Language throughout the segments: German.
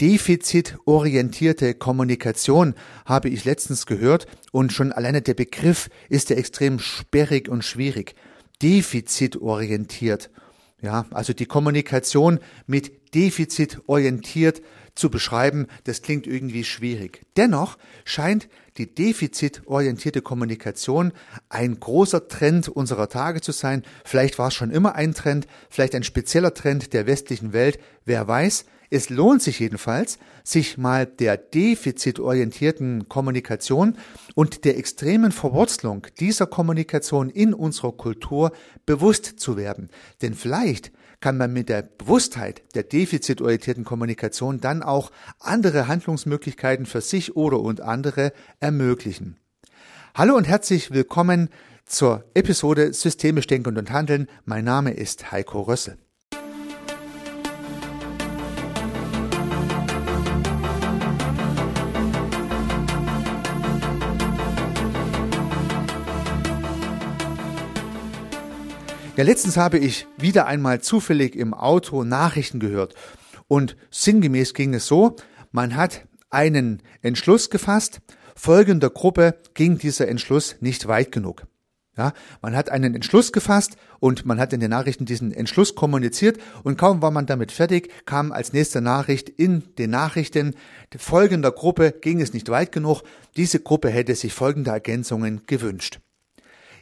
Defizitorientierte Kommunikation habe ich letztens gehört und schon alleine der Begriff ist ja extrem sperrig und schwierig. Defizitorientiert. Ja, also die Kommunikation mit Defizit orientiert zu beschreiben, das klingt irgendwie schwierig. Dennoch scheint die defizitorientierte Kommunikation ein großer Trend unserer Tage zu sein. Vielleicht war es schon immer ein Trend, vielleicht ein spezieller Trend der westlichen Welt, wer weiß. Es lohnt sich jedenfalls, sich mal der defizitorientierten Kommunikation und der extremen Verwurzelung dieser Kommunikation in unserer Kultur bewusst zu werden. Denn vielleicht kann man mit der Bewusstheit der defizitorientierten Kommunikation dann auch andere Handlungsmöglichkeiten für sich oder und andere ermöglichen. Hallo und herzlich willkommen zur Episode Systemisch Denken und Handeln. Mein Name ist Heiko Rössel. Ja, letztens habe ich wieder einmal zufällig im Auto Nachrichten gehört. Und sinngemäß ging es so, man hat einen Entschluss gefasst, folgender Gruppe ging dieser Entschluss nicht weit genug. Ja, man hat einen Entschluss gefasst und man hat in den Nachrichten diesen Entschluss kommuniziert und kaum war man damit fertig, kam als nächste Nachricht in den Nachrichten, folgender Gruppe ging es nicht weit genug, diese Gruppe hätte sich folgende Ergänzungen gewünscht.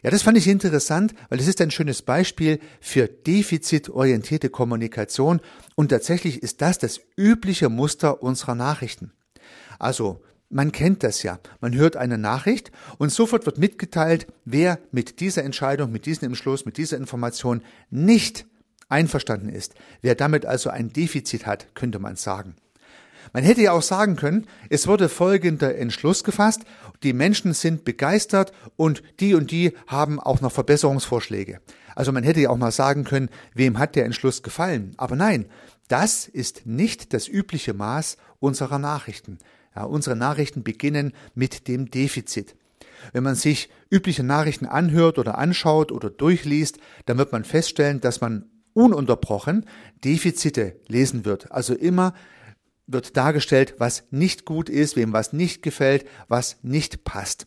Ja, das fand ich interessant, weil es ist ein schönes Beispiel für defizitorientierte Kommunikation und tatsächlich ist das das übliche Muster unserer Nachrichten. Also, man kennt das ja. Man hört eine Nachricht und sofort wird mitgeteilt, wer mit dieser Entscheidung, mit diesem Entschluss, mit dieser Information nicht einverstanden ist. Wer damit also ein Defizit hat, könnte man sagen. Man hätte ja auch sagen können, es wurde folgender Entschluss gefasst, die Menschen sind begeistert und die und die haben auch noch Verbesserungsvorschläge. Also man hätte ja auch mal sagen können, wem hat der Entschluss gefallen. Aber nein, das ist nicht das übliche Maß unserer Nachrichten. Ja, unsere Nachrichten beginnen mit dem Defizit. Wenn man sich übliche Nachrichten anhört oder anschaut oder durchliest, dann wird man feststellen, dass man ununterbrochen Defizite lesen wird. Also immer wird dargestellt, was nicht gut ist, wem was nicht gefällt, was nicht passt.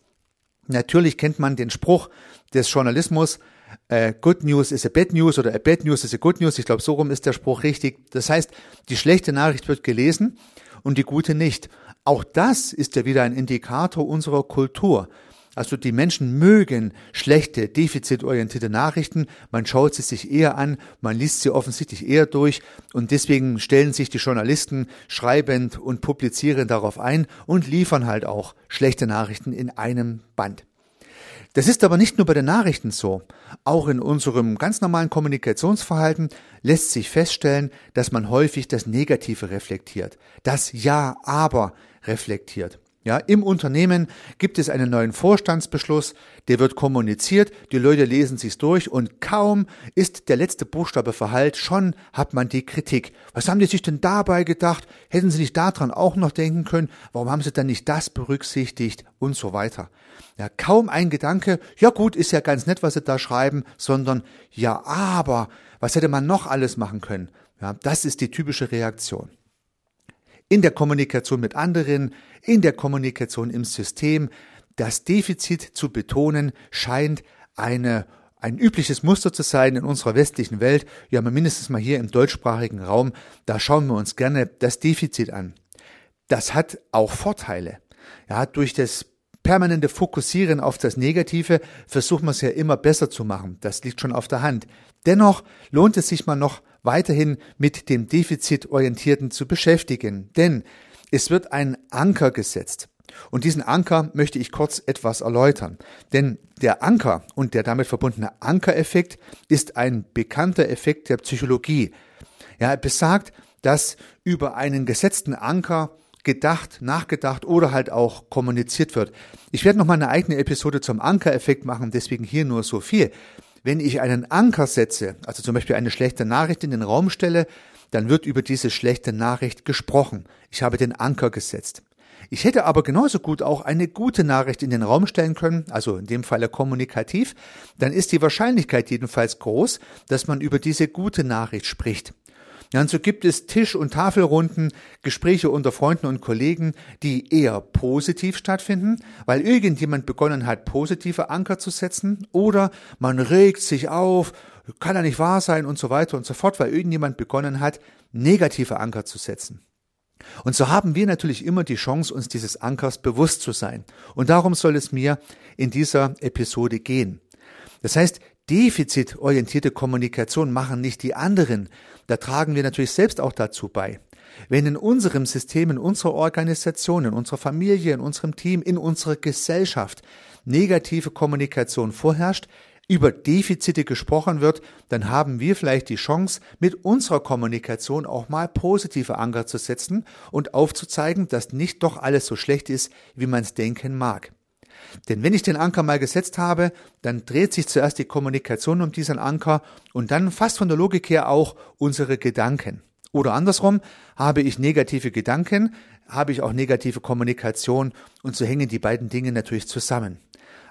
Natürlich kennt man den Spruch des Journalismus, äh, Good News is a Bad News oder a Bad News is a Good News. Ich glaube, so rum ist der Spruch richtig. Das heißt, die schlechte Nachricht wird gelesen und die gute nicht. Auch das ist ja wieder ein Indikator unserer Kultur. Also die Menschen mögen schlechte, defizitorientierte Nachrichten. Man schaut sie sich eher an, man liest sie offensichtlich eher durch und deswegen stellen sich die Journalisten schreibend und publizierend darauf ein und liefern halt auch schlechte Nachrichten in einem Band. Das ist aber nicht nur bei den Nachrichten so. Auch in unserem ganz normalen Kommunikationsverhalten lässt sich feststellen, dass man häufig das Negative reflektiert, das Ja, aber reflektiert. Ja, im Unternehmen gibt es einen neuen Vorstandsbeschluss, der wird kommuniziert, die Leute lesen sich's durch und kaum ist der letzte Buchstabe verhallt, schon hat man die Kritik. Was haben die sich denn dabei gedacht? Hätten sie nicht daran auch noch denken können? Warum haben sie dann nicht das berücksichtigt und so weiter? Ja, kaum ein Gedanke, ja gut, ist ja ganz nett, was sie da schreiben, sondern ja, aber was hätte man noch alles machen können? Ja, das ist die typische Reaktion in der Kommunikation mit anderen, in der Kommunikation im System. Das Defizit zu betonen scheint eine ein übliches Muster zu sein in unserer westlichen Welt, ja mindestens mal hier im deutschsprachigen Raum, da schauen wir uns gerne das Defizit an. Das hat auch Vorteile. Ja, durch das permanente Fokussieren auf das Negative versucht man es ja immer besser zu machen. Das liegt schon auf der Hand. Dennoch lohnt es sich mal noch weiterhin mit dem Defizitorientierten zu beschäftigen, denn es wird ein Anker gesetzt. Und diesen Anker möchte ich kurz etwas erläutern. Denn der Anker und der damit verbundene Ankereffekt ist ein bekannter Effekt der Psychologie. Ja, er besagt, dass über einen gesetzten Anker gedacht, nachgedacht oder halt auch kommuniziert wird. Ich werde noch mal eine eigene Episode zum Ankereffekt machen, deswegen hier nur so viel. Wenn ich einen Anker setze, also zum Beispiel eine schlechte Nachricht in den Raum stelle, dann wird über diese schlechte Nachricht gesprochen. Ich habe den Anker gesetzt. Ich hätte aber genauso gut auch eine gute Nachricht in den Raum stellen können, also in dem Falle kommunikativ, dann ist die Wahrscheinlichkeit jedenfalls groß, dass man über diese gute Nachricht spricht. Ja, und so gibt es Tisch- und Tafelrunden, Gespräche unter Freunden und Kollegen, die eher positiv stattfinden, weil irgendjemand begonnen hat, positive Anker zu setzen, oder man regt sich auf, kann ja nicht wahr sein und so weiter und so fort, weil irgendjemand begonnen hat, negative Anker zu setzen. Und so haben wir natürlich immer die Chance, uns dieses Ankers bewusst zu sein. Und darum soll es mir in dieser Episode gehen. Das heißt, defizitorientierte Kommunikation machen nicht die anderen. Da tragen wir natürlich selbst auch dazu bei. Wenn in unserem System, in unserer Organisation, in unserer Familie, in unserem Team, in unserer Gesellschaft negative Kommunikation vorherrscht, über Defizite gesprochen wird, dann haben wir vielleicht die Chance, mit unserer Kommunikation auch mal positive Anker zu setzen und aufzuzeigen, dass nicht doch alles so schlecht ist, wie man es denken mag. Denn wenn ich den Anker mal gesetzt habe, dann dreht sich zuerst die Kommunikation um diesen Anker und dann fast von der Logik her auch unsere Gedanken. Oder andersrum, habe ich negative Gedanken, habe ich auch negative Kommunikation und so hängen die beiden Dinge natürlich zusammen.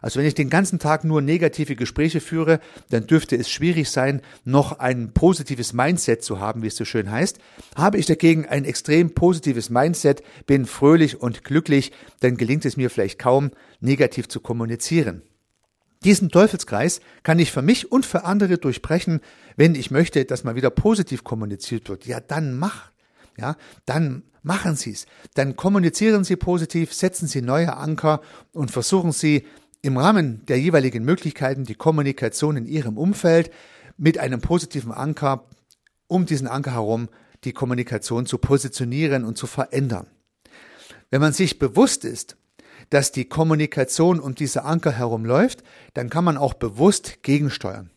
Also wenn ich den ganzen Tag nur negative Gespräche führe, dann dürfte es schwierig sein, noch ein positives Mindset zu haben, wie es so schön heißt. Habe ich dagegen ein extrem positives Mindset, bin fröhlich und glücklich, dann gelingt es mir vielleicht kaum, negativ zu kommunizieren. Diesen Teufelskreis kann ich für mich und für andere durchbrechen, wenn ich möchte, dass mal wieder positiv kommuniziert wird. Ja, dann mach. Ja, dann machen Sie es. Dann kommunizieren Sie positiv, setzen Sie neue Anker und versuchen Sie im Rahmen der jeweiligen Möglichkeiten die Kommunikation in Ihrem Umfeld mit einem positiven Anker, um diesen Anker herum die Kommunikation zu positionieren und zu verändern. Wenn man sich bewusst ist, dass die Kommunikation um diese Anker herum läuft, dann kann man auch bewusst gegensteuern.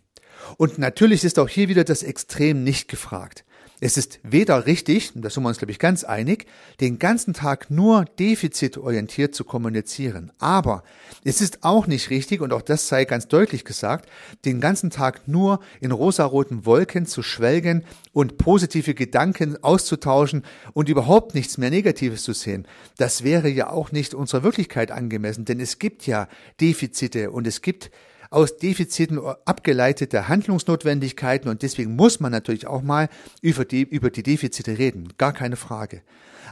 Und natürlich ist auch hier wieder das Extrem nicht gefragt. Es ist weder richtig, und da sind wir uns, glaube ich, ganz einig, den ganzen Tag nur defizitorientiert zu kommunizieren. Aber es ist auch nicht richtig, und auch das sei ganz deutlich gesagt, den ganzen Tag nur in rosaroten Wolken zu schwelgen und positive Gedanken auszutauschen und überhaupt nichts mehr Negatives zu sehen. Das wäre ja auch nicht unserer Wirklichkeit angemessen, denn es gibt ja Defizite und es gibt aus Defiziten abgeleitete Handlungsnotwendigkeiten und deswegen muss man natürlich auch mal über die, über die Defizite reden. Gar keine Frage.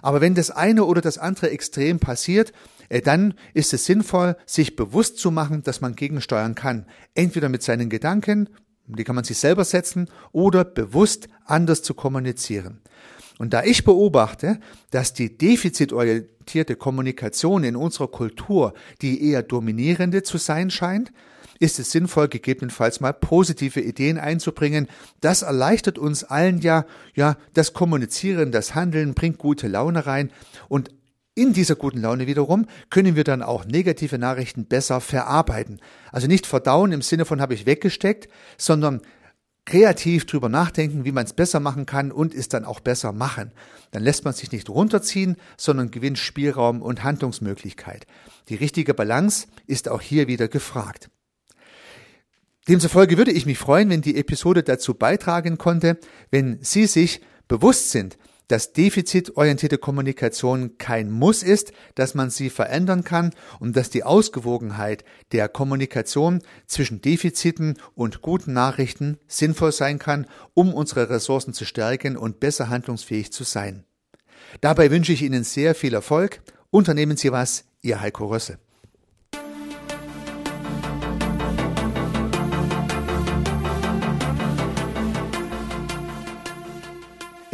Aber wenn das eine oder das andere extrem passiert, äh, dann ist es sinnvoll, sich bewusst zu machen, dass man gegensteuern kann. Entweder mit seinen Gedanken, die kann man sich selber setzen, oder bewusst anders zu kommunizieren. Und da ich beobachte, dass die defizitorientierte Kommunikation in unserer Kultur die eher dominierende zu sein scheint, ist es sinnvoll, gegebenenfalls mal positive Ideen einzubringen. Das erleichtert uns allen ja, ja, das Kommunizieren, das Handeln bringt gute Laune rein und in dieser guten Laune wiederum können wir dann auch negative Nachrichten besser verarbeiten. Also nicht verdauen im Sinne von habe ich weggesteckt, sondern kreativ drüber nachdenken, wie man es besser machen kann und es dann auch besser machen. Dann lässt man sich nicht runterziehen, sondern gewinnt Spielraum und Handlungsmöglichkeit. Die richtige Balance ist auch hier wieder gefragt. Demzufolge würde ich mich freuen, wenn die Episode dazu beitragen konnte, wenn Sie sich bewusst sind, dass defizitorientierte Kommunikation kein Muss ist, dass man sie verändern kann und dass die Ausgewogenheit der Kommunikation zwischen Defiziten und guten Nachrichten sinnvoll sein kann, um unsere Ressourcen zu stärken und besser handlungsfähig zu sein. Dabei wünsche ich Ihnen sehr viel Erfolg. Unternehmen Sie was, Ihr Heiko Rösse.